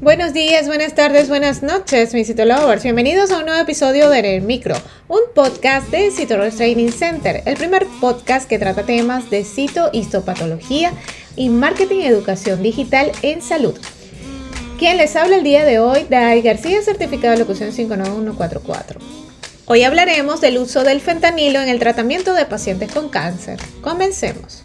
Buenos días, buenas tardes, buenas noches, mis Citolovers. Bienvenidos a un nuevo episodio de El Micro, un podcast de Citolovers Training Center, el primer podcast que trata temas de cito, histopatología y marketing y educación digital en salud. Quien les habla el día de hoy, Dai García, certificado de locución 59144. Hoy hablaremos del uso del fentanilo en el tratamiento de pacientes con cáncer. Comencemos.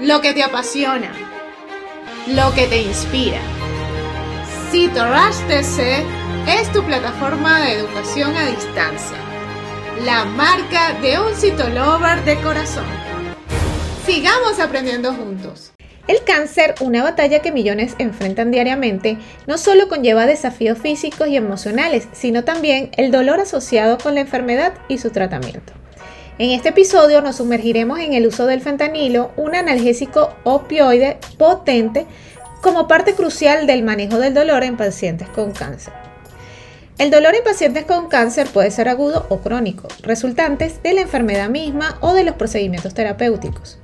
lo que te apasiona, lo que te inspira. CitoRush TC es tu plataforma de educación a distancia, la marca de un citolover de corazón. Sigamos aprendiendo juntos. El cáncer, una batalla que millones enfrentan diariamente, no solo conlleva desafíos físicos y emocionales, sino también el dolor asociado con la enfermedad y su tratamiento. En este episodio nos sumergiremos en el uso del fentanilo, un analgésico opioide potente como parte crucial del manejo del dolor en pacientes con cáncer. El dolor en pacientes con cáncer puede ser agudo o crónico, resultantes de la enfermedad misma o de los procedimientos terapéuticos.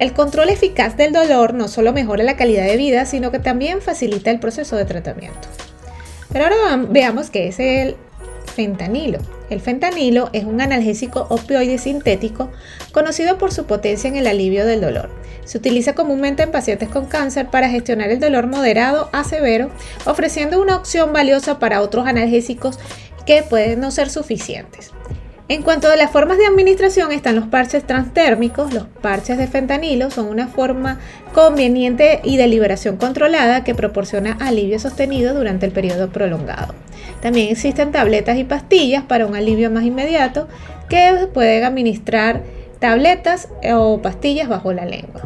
El control eficaz del dolor no solo mejora la calidad de vida, sino que también facilita el proceso de tratamiento. Pero ahora veamos qué es el fentanilo. El fentanilo es un analgésico opioide sintético conocido por su potencia en el alivio del dolor. Se utiliza comúnmente en pacientes con cáncer para gestionar el dolor moderado a severo, ofreciendo una opción valiosa para otros analgésicos que pueden no ser suficientes. En cuanto a las formas de administración están los parches transtérmicos. Los parches de fentanilo son una forma conveniente y de liberación controlada que proporciona alivio sostenido durante el periodo prolongado. También existen tabletas y pastillas para un alivio más inmediato que pueden administrar tabletas o pastillas bajo la lengua.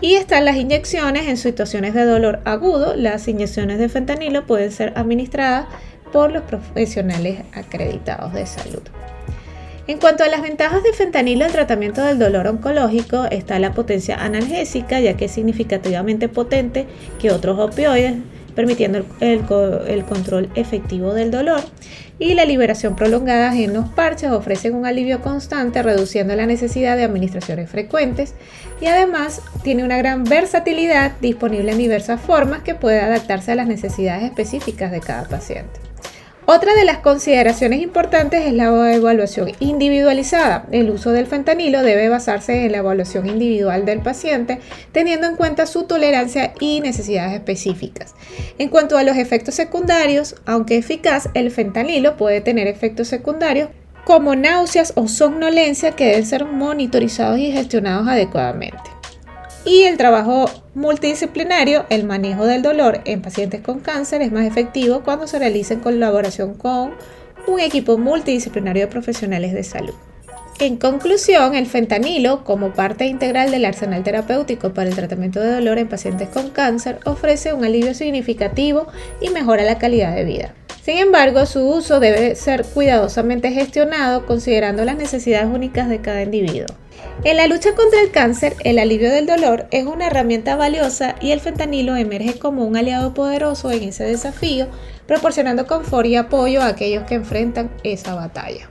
Y están las inyecciones en situaciones de dolor agudo. Las inyecciones de fentanilo pueden ser administradas por los profesionales acreditados de salud. En cuanto a las ventajas de fentanilo en tratamiento del dolor oncológico, está la potencia analgésica, ya que es significativamente potente que otros opioides, permitiendo el, control efectivo del dolor. Y la liberación prolongada en los parches ofrecen un alivio constante, reduciendo la necesidad de administraciones frecuentes. Y además tiene una gran versatilidad disponible en diversas formas que puede adaptarse a las necesidades específicas de cada paciente. Otra de las consideraciones importantes es la evaluación individualizada. El uso del fentanilo debe basarse en la evaluación individual del paciente, teniendo en cuenta su tolerancia y necesidades específicas. En cuanto a los efectos secundarios, aunque eficaz, el fentanilo puede tener efectos secundarios como náuseas o somnolencia que deben ser monitorizados y gestionados adecuadamente. Y el trabajo multidisciplinario, el manejo del dolor en pacientes con cáncer es más efectivo cuando se realiza en colaboración con un equipo multidisciplinario de profesionales de salud. En conclusión, el fentanilo, como parte integral del arsenal terapéutico para el tratamiento de dolor en pacientes con cáncer, ofrece un alivio significativo y mejora la calidad de vida. Sin embargo, su uso debe ser cuidadosamente gestionado considerando las necesidades únicas de cada individuo. En la lucha contra el cáncer, el alivio del dolor es una herramienta valiosa y el fentanilo emerge como un aliado poderoso en ese desafío, proporcionando confort y apoyo a aquellos que enfrentan esa batalla.